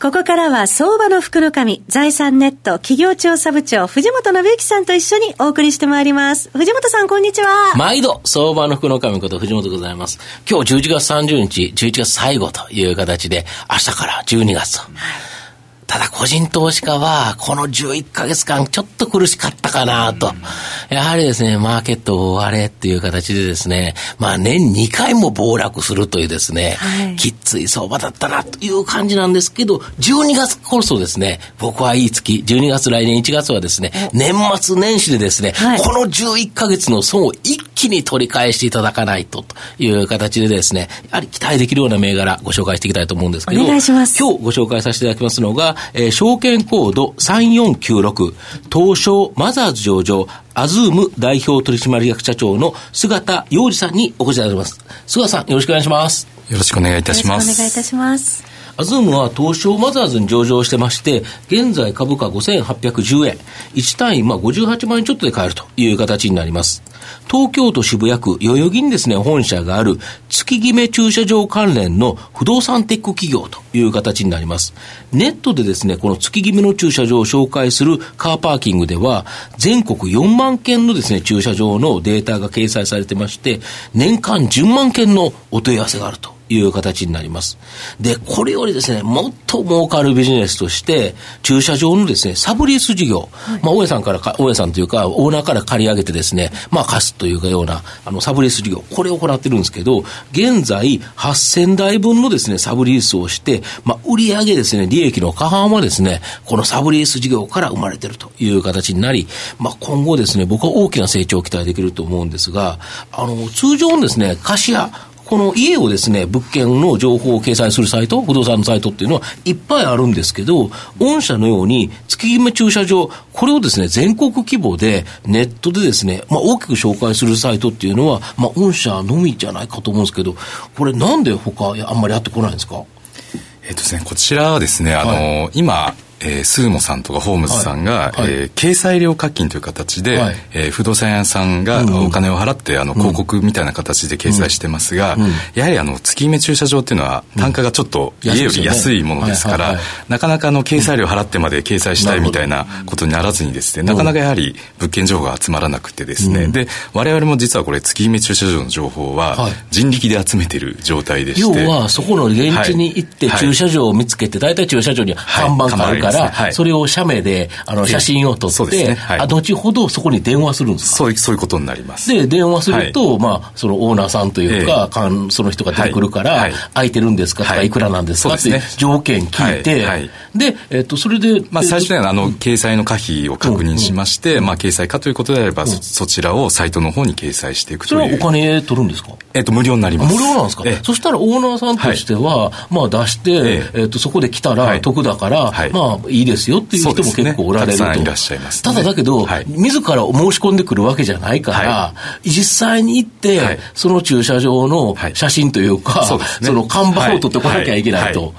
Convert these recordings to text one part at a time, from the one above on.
ここからは相場の福の神、財産ネット企業調査部長、藤本信之さんと一緒にお送りしてまいります。藤本さん、こんにちは。毎度、相場の福の神こと藤本でございます。今日11月30日、11月最後という形で、明日から12月。はいただ個人投資家は、この11ヶ月間ちょっと苦しかったかなと。やはりですね、マーケットを割れっていう形でですね、まあ年2回も暴落するというですね、はい、きつい相場だったなという感じなんですけど、12月こそですね、僕はいい月、12月来年1月はですね、年末年始でですね、はい、この11ヶ月の損を一気に取り返していただかないとという形でですね、やはり期待できるような銘柄ご紹介していきたいと思うんですけど、お願いします。今日ご紹介させていただきますのが、えー、証券コード3496、東証マザーズ上場、アズーム代表取締役社長の菅田洋二さんにお越しいただきます。菅さん、よろしくお願いします。よろしくお願いいたします。お願いいたします。アズームは東証マザーズに上場してまして、現在株価5810円、1単位、まあ、58万円ちょっとで買えるという形になります。東京都渋谷区代々木にですね、本社がある月決め駐車場関連の不動産テック企業という形になります。ネットでですね、この月決めの駐車場を紹介するカーパーキングでは、全国4万件のですね、駐車場のデータが掲載されてまして、年間10万件のお問い合わせがあると。いう形になります。で、これよりですね、もっと儲かるビジネスとして、駐車場のですね、サブリース事業、はい、まあ、大家さんから大家さんというか、オーナーから借り上げてですね、まあ、貸すというような、あの、サブリース事業、これを行ってるんですけど、現在、8000台分のですね、サブリースをして、まあ、売上ですね、利益の過半はですね、このサブリース事業から生まれてるという形になり、まあ、今後ですね、僕は大きな成長を期待できると思うんですが、あの、通常のですね、貸し屋、この家をですね、物件の情報を掲載するサイト、不動産のサイトっていうのはいっぱいあるんですけど、御社のように月決め駐車場、これをですね、全国規模でネットでですね、まあ大きく紹介するサイトっていうのは、まあ御社のみじゃないかと思うんですけど、これなんで他あんまりやってこないんですか？えっとですね、こちらはですね、あの、はい、今、えー、スーモさんとかホームズさんが、はい、えー、掲載料課金という形で、はい、えー、不動産屋さんがお金を払って、あの広告みたいな形で掲載してますが、うん。うん、やはりあの月決め駐車場っていうのは単価がちょっと家より安いものですから、なかなかの掲載料払ってまで掲載したいみたいなことにならずにですね、なかなかやはり物件情報が集まらなくてですね、うん、で我々も実はこれ月決め駐車場の情報は人力で集めてる状態でして、要はそこの現地に行って駐車場を見つけて、大体駐車場に看板があるから、はい、それを写メであの写真を撮って、ね。はい、後ほどそこに電話するんですそうそういうことになります。で、電話すると、はい、まあ、そのオーナーさんというか、えー、その人が出てくるから、はい、空いてるんですか？とか、い。くらなんですか？って条件聞いて、で、えっ、と、それで、まあ、最初にはあの、掲載の可否を確認しまして、まあ、掲載かということであれば、そちらをサイトの方に掲載していくという。それはお金取るんですか？えっ、と、無料になります。無料なんですか、そしたらオーナーさんとしては、まあ、出して、えっ、と、そこで来たら得だから、まあ、いいですよっていう人も結構おられると。いらっしゃいます、ただだけど、自ら申し込んでくるわけじゃないから、実際に行って、その駐車場の写真というか、その看板を取ってこなきゃいけないと。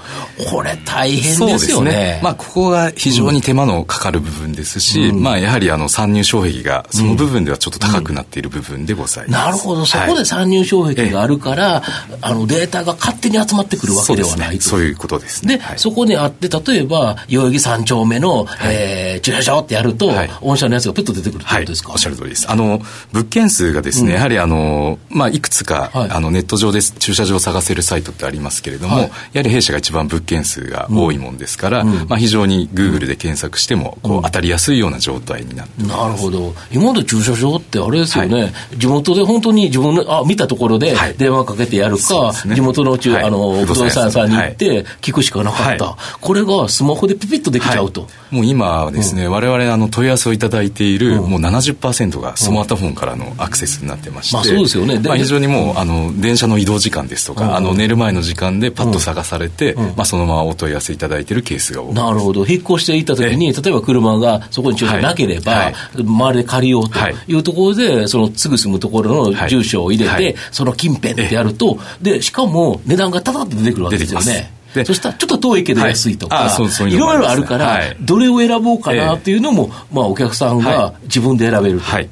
これ大変ですよね。まあ、ここが非常に手間のかかる部分ですし、まあ、やはりあの、参入障壁が、その部分ではちょっと高くなっている部分でございます。なるほど、そこで参入障壁があるから、あの、データが勝手に集まってくるわけではないと。そういうことですね。で、そこにあって、例えば、代々木三丁目の、えー、駐車場ってやると、御社のやつがプッと出てくるってことですか、おっしゃる通りです。あの、物件数がですね、やはりあの、まあ、いくつか、あの、ネット上で駐車場を探せるサイトってありますけれども、やはり弊社が一番物件数が多いもんですから、まあ、非常にグーグルで検索しても、こう、当たりやすいような状態になって。なるほど。今まで駐車場ってあれですよね、地元で本当に自分の、あ、見たところで電話かけてやるか、地元の中、あの、不動産屋さんに。行って聞くしかなかった。これがスマホでピピッとできちゃうと。もう今はですね、我々あの問い合わせをいただいている、もう70%がスマートフォンからのアクセスになってまして、まあそうですよね。まあ非常にもう、あの、電車の移動時間ですとか、あの、寝る前の時間でパッと探されて、まあそのままお問い合わせいただいているケースが多い。なるほど。引っ越していった時に、例えば車がそこに駐車なければ、周りで借りようとい。うところで、そのすぐ住むところの住所を入れて、その近辺ってやると、で、しかも値段がただって出てくるわけですよね。でそしたらちょっっと遠いけど安いとか、はい、ろいろあるから、はい、どれを選ぼうかなっていうのも、まあ、お客さんが自分で選べると。はい。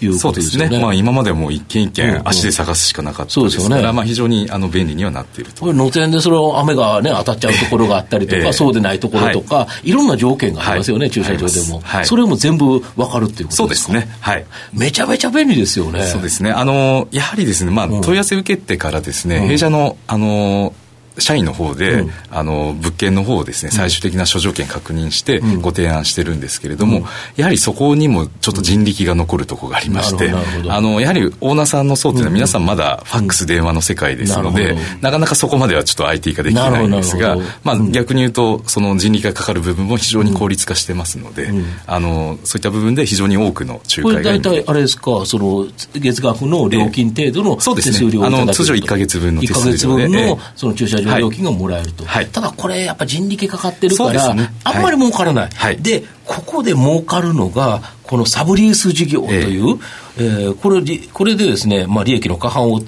いうことですね。ね。まあ、今までも一軒一軒足で探すしかなかったですから、うんうんね、まあ、非常にあの便利にはなっていると。これ、露天でそれを雨が、ね、当たっちゃうところがあったりとか、えー、そうでないところとか、はい、いろんな条件がありますよね、はい、駐車場でも、はい、それも全部分かるっていうことですか？そうですね。はい。めちゃめちゃ便利ですよね。そうですね。あの、やはりですね、まあ、問い合わせ受けてからですね、うん、弊社の、あの、社員の方で、うん、あの物件の方をですね最終的な諸条件確認してご提案してるんですけれども、うん、やはりそこにもちょっと人力が残るところがありまして、あのやはりオーナーさんの層というのは皆さんまだファックス電話の世界ですので、なかなかそこまではちょっと IT 化できないんですが、まあ、逆に言うとその人力がかかる部分も非常に効率化してますので、あのそういった部分で非常に多くの仲介がこれ大体あれですかその月額の料金程度の手数料をいただける、えー、通常1か月分の手数料で1か月分のその駐車場料金がもらえる、と、はい、ただこれやっぱ人力かかってるから、ね、あんまり儲からない、はい、でここで儲かるのがこのサブリース事業という、えー、えー、これこれでですね、まあ、利益の過半を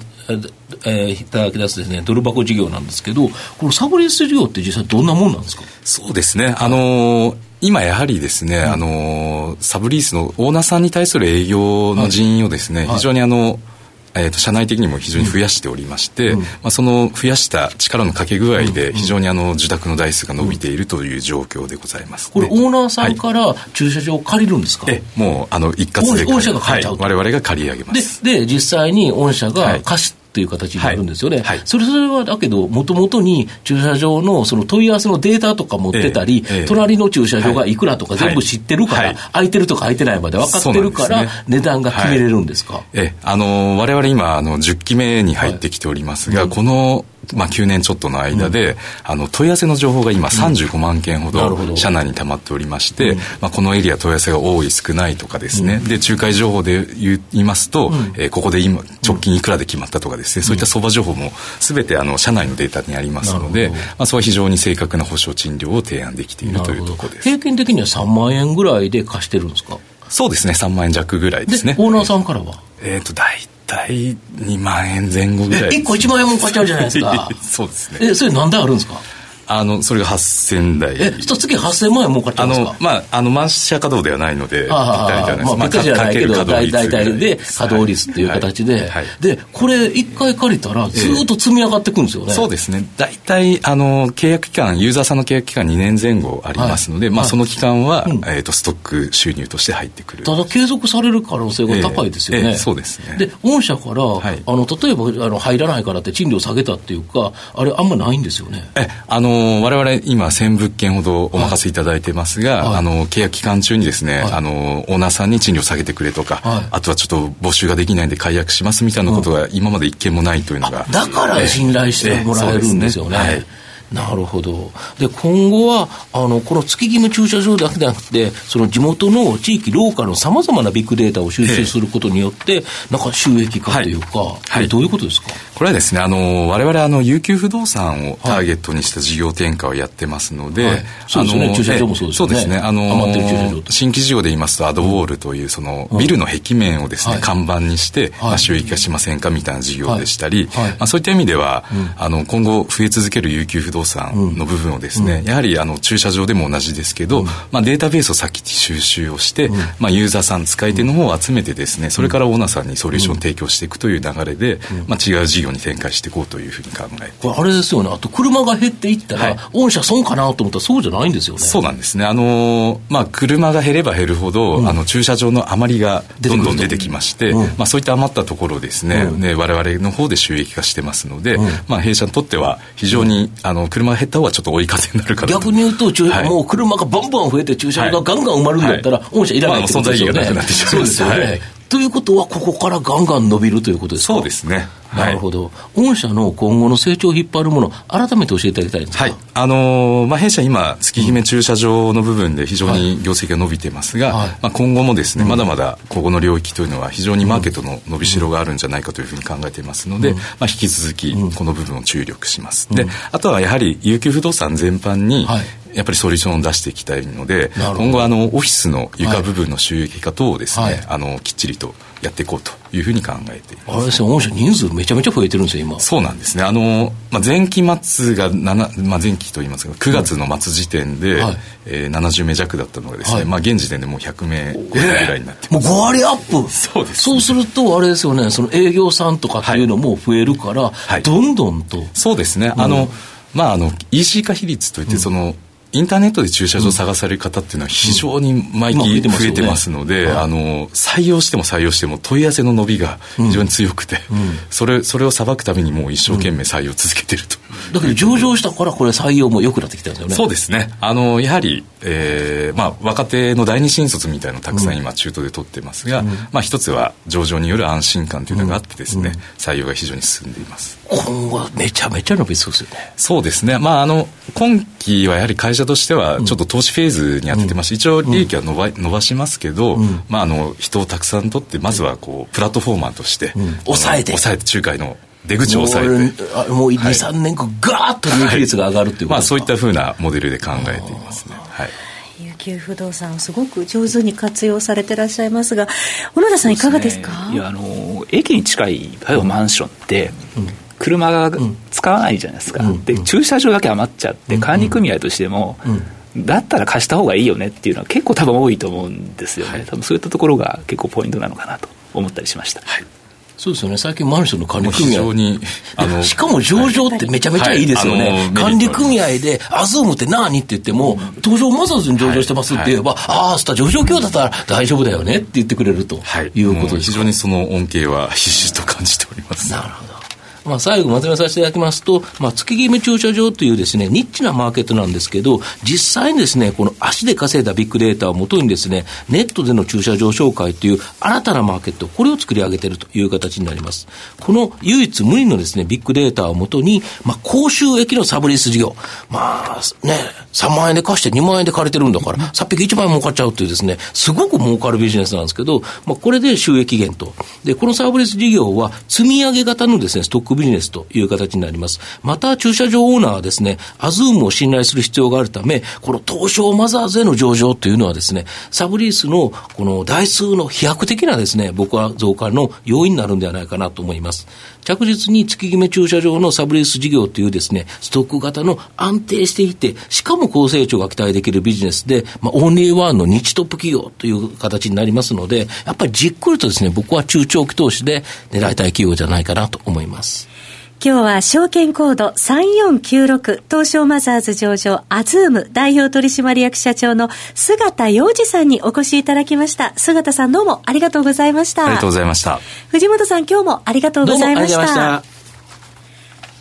えー、いただき出すですね、ドル箱事業なんですけど、このサブリース事業って実際どんなもんなんですか？そうですね。あのー今やはりですね、うん、あのサブリースのオーナーさんに対する営業の人員をですね、はい、非常にあのえーと、社内的にも非常に増やしておりまして、うん、まあ、その増やした力のかけ具合で非常にあの受託の台数が伸びているという状況でございます、ね、これオーナーさんから駐車場を借りるんですか、はい、えもうあの一括で御社が借りちゃうと、はい、我々が借り上げます。でで実際に御社が貸しっていう形になるんですよね。はい。はい、それそれはだけど、もともとに駐車場のその問い合わせのデータとか持ってたり、ええ、隣の駐車場がい。くらとか全部知ってるから、はい、空いてるとか空いてないまで分かってるから、値段が決めれるんですか？ええ、あの、我々今、あの、10期目に入ってきておりますが、このまあ、9年ちょっとの間で、うん、あの問い合わせの情報が今35万件ほど社内に溜まっておりまして、うん、まあ、このエリア問い合わせが多い少ないとかですね、うん、で仲介情報で言いますと、うん、えー、ここで今直近いくらで決まったとかですね、そういった相場情報も全てあの社内のデータにありますので、まあ、それは非常に正確な保証賃料を提案できているというところです。平均的には3万円ぐらいで貸してるんですか？そうですね。3万円弱ぐらいですね。オーナーさんからは？えっ、ー、と大体2万円前後ぐらい1個1万円も買っちゃうじゃないですか。そうですね。えそれ何台あるんですか？あの、それが8000台。え、一月8000万円儲かってますか？あの、まあ、あの、満車稼働ではないので、ああ、あまあ、ぴじゃないけど、大体で稼働率っていう形で、はいで、これ一回借りたら、ずっと積み上がっていくんですよね。そうですね。大体、あの、契約期間、ユーザーさんの契約期間2年前後ありますので、まあ、その期間は、えっと、ストック収入として入ってくる。ただ、継続される可能性が高いですよね。そうですね。で、御社から、あの、例えば、あの、入らないからって賃料下げたっていうか、あれ、あんまないんですよね。え、あの、我々、今、今1000物件ほどお任せいただいてますが、はい、あの契約期間中にですね、はい、あのオーナーさんに賃料下げてくれとか、はい、あとはちょっと募集ができないんで解約しますみたいなことが今まで一件もないというのが、だから信頼してもらえるんですよね。ええなるほど。で、今後は、あの、この月決め駐車場だけでなくて、その地元の地域、ローカルのさまざまなビッグデータを収集することによって、なんか収益化というか、はい。はい、どういうことですか？これはですね、あの、我々、あの、有給不動産をターゲットにした事業展開をやってますので、はい、そうですね、駐車場もそうですね。そうですね、あの、新規事業で言いますと、アドウォールという、その、ビルの壁面をですね、看板にして、まあ、収益化しませんかみたいな事業でしたり、まあ、そういった意味では、あの、今後増え続ける有給不動産の部分分をですね、うん、やはりあの駐車場でも同じですけど、うん、まあ、データベースを先に収集をして、うん、まあ、ユーザーさん使い手の方を集めてですねそれからオーナーさんにソリューションを提供していくという流れで、まあ、違う事業に展開していこうというふうに考えこれあれですよね。あと車が減っていったら、はい、御社損かなと思ったらそうじゃないんですよね。そうなんですね。あのまあ車が減れば減るほど、あの駐車場の余りがどんどん出てきまして、まあ、そういった余ったところですね,、ね我々の方で収益化してますので、まあ、弊社にとっては非常に、あの車が減った方がちょっと追い風になるか逆に言うと、はい、もう車がバンバン増えて駐車場がガンガン埋まるんだったら、御社いらないってことですよね。そうですよね。ということは、ここからガンガン伸びるということですか？そうですね。なるほど、御社の今後の成長を引っ張るもの、改めて教えていただきたいんですか、はい。あのー、まあ、弊社、今、月姫駐車場の部分で非常に業績が伸びていますが、はい、まあ、今後もですね、うん、まだまだここの領域というのは、非常にマーケットの伸びしろがあるんじゃないかというふうに考えていますので、うん、まあ、引き続きこの部分を注力します。うん、であとはやはり、有給不動産全般に、はいやっぱりソリューションを出していきたいので今後あのオフィスの床部分の収益化等をですね、はい、あのきっちりとやっていこうというふうに考えています。あれですよ人数めちゃめちゃ増えてるんですよ今。そうなんですね。あの、まあ、前期末が7、まあ、前期といいますか9月の末時点で、はい。えー、70名弱だったのがですね、はい、まあ、現時点でもう100名ぐらいになってもう5割アップ。そうです、ね、そうするとあれですよねその営業さんとかっていうのも増えるから、はい、どんどんと。そうですね、あのまああの EC 化比率といってその、うんインターネットで駐車場探される方っていうのは非常に毎期増えてますので、あの採用しても採用しても問い合わせの伸びが非常に強くて、それそれをさばくためにもう一生懸命採用続けてると、だけど上場したからこれ採用も良くなってきたんですよね。そうですね。あのやはり、えーまあ、若手の第二新卒みたいなのたくさん今中途で取ってますが、まあ、一つは上場による安心感というのがあってですね、採用が非常に進んでいます。今後はめちゃめちゃ伸びそうですよね。そうですね。まああの今期はやはり会社としてはちょっと投資フェーズに当ててまして、一応利益は伸ば伸ばしますけど、まあ、あの人をたくさん取ってまずはこうプラットフォーマーとして、抑えて抑えて。仲介の出口を抑えて。もう23、年後ガーッと利益率が上がるっていうこと、はい、まあ、そういったふうなモデルで考えていますね。はい。琉球不動産すごく上手に活用されてらっしゃいますが小野田さんいかがですか、ね、いやあの駅に近い例えばマンションって、うん。車が使わないじゃないですか、うん、で駐車場だけ余っちゃって管理組合としても、だったら貸した方がいいよねっていうのは結構多分多いと思うんですよね、はい、多分そういったところが結構ポイントなのかなと思ったりしました。はい。そうですよね、最近マンションの管理組合。に、あの、しかも上場ってめちゃめちゃいいですよね。はい。はい、管理組合で、アズームって何？って言っても、東証マザーズに上場してますって言えば、はい、ああ、スタ上場況だったら大丈夫だよねって言ってくれるとい。うことです、非常にその恩恵はひしひしと感じております。なるほど。まあ、最後まとめさせていただきますと、まあ、月決め駐車場というですね、ニッチなマーケットなんですけど、実際にですね、この足で稼いだビッグデータをもとにですね、ネットでの駐車場紹介という新たなマーケット、これを作り上げているという形になります。この唯一無二のですね、ビッグデータをもとに、まあ、公衆駅のサブリース事業、まあ、ね、3万円で貸して2万円で借りてるんだから、さっぴき1万円儲かっちゃうというですね、すごく儲かるビジネスなんですけど、まあ、これで収益源と。で、このサーブレス事業は積み上げ型のですね、ストックビジネスという形になります。また、駐車場オーナーはですね、アズームを信頼する必要があるため、この東証マザーズへの上場というのはですね、サブリースのこの台数の飛躍的なですね、僕は増加の要因になるんではないかなと思います。着実に月決め駐車場のサブリース事業というですね、ストック型の安定していて、しかも高成長が期待できるビジネスで、まあ、オンリーワンの日トップ企業という形になりますので、やっぱりじっくりとですね、僕は中長期投資で狙いたい企業じゃないかなと思います。今日は証券コード3496東証マザーズ上場アズーム代表取締役社長の姿洋二さんにお越しいただきました。姿さんどうもありがとうございました。ありがとうございました。藤本さん今日もありがとうございました。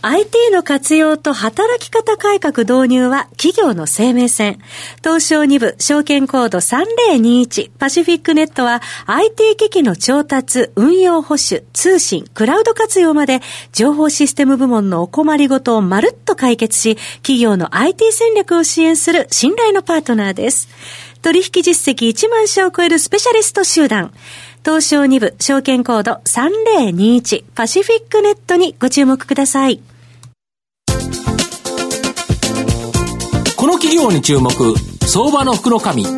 IT の活用と働き方改革導入は企業の生命線。東証2部証券コード3021パシフィックネットは IT 機器の調達、運用保守、通信、クラウド活用まで情報システム部門のお困りごとをまるっと解決し、企業の IT 戦略を支援する信頼のパートナーです。取引実績1万社を超えるスペシャリスト集団。東証2部証券コード3021パシフィックネットにご注目ください。この企業に注目相場の福の神こ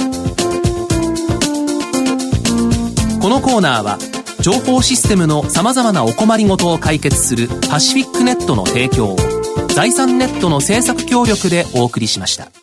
のコーナーは情報システムのさまざまなお困りごとを解決するパシフィックネットの提供を財産ネットの政策協力でお送りしました。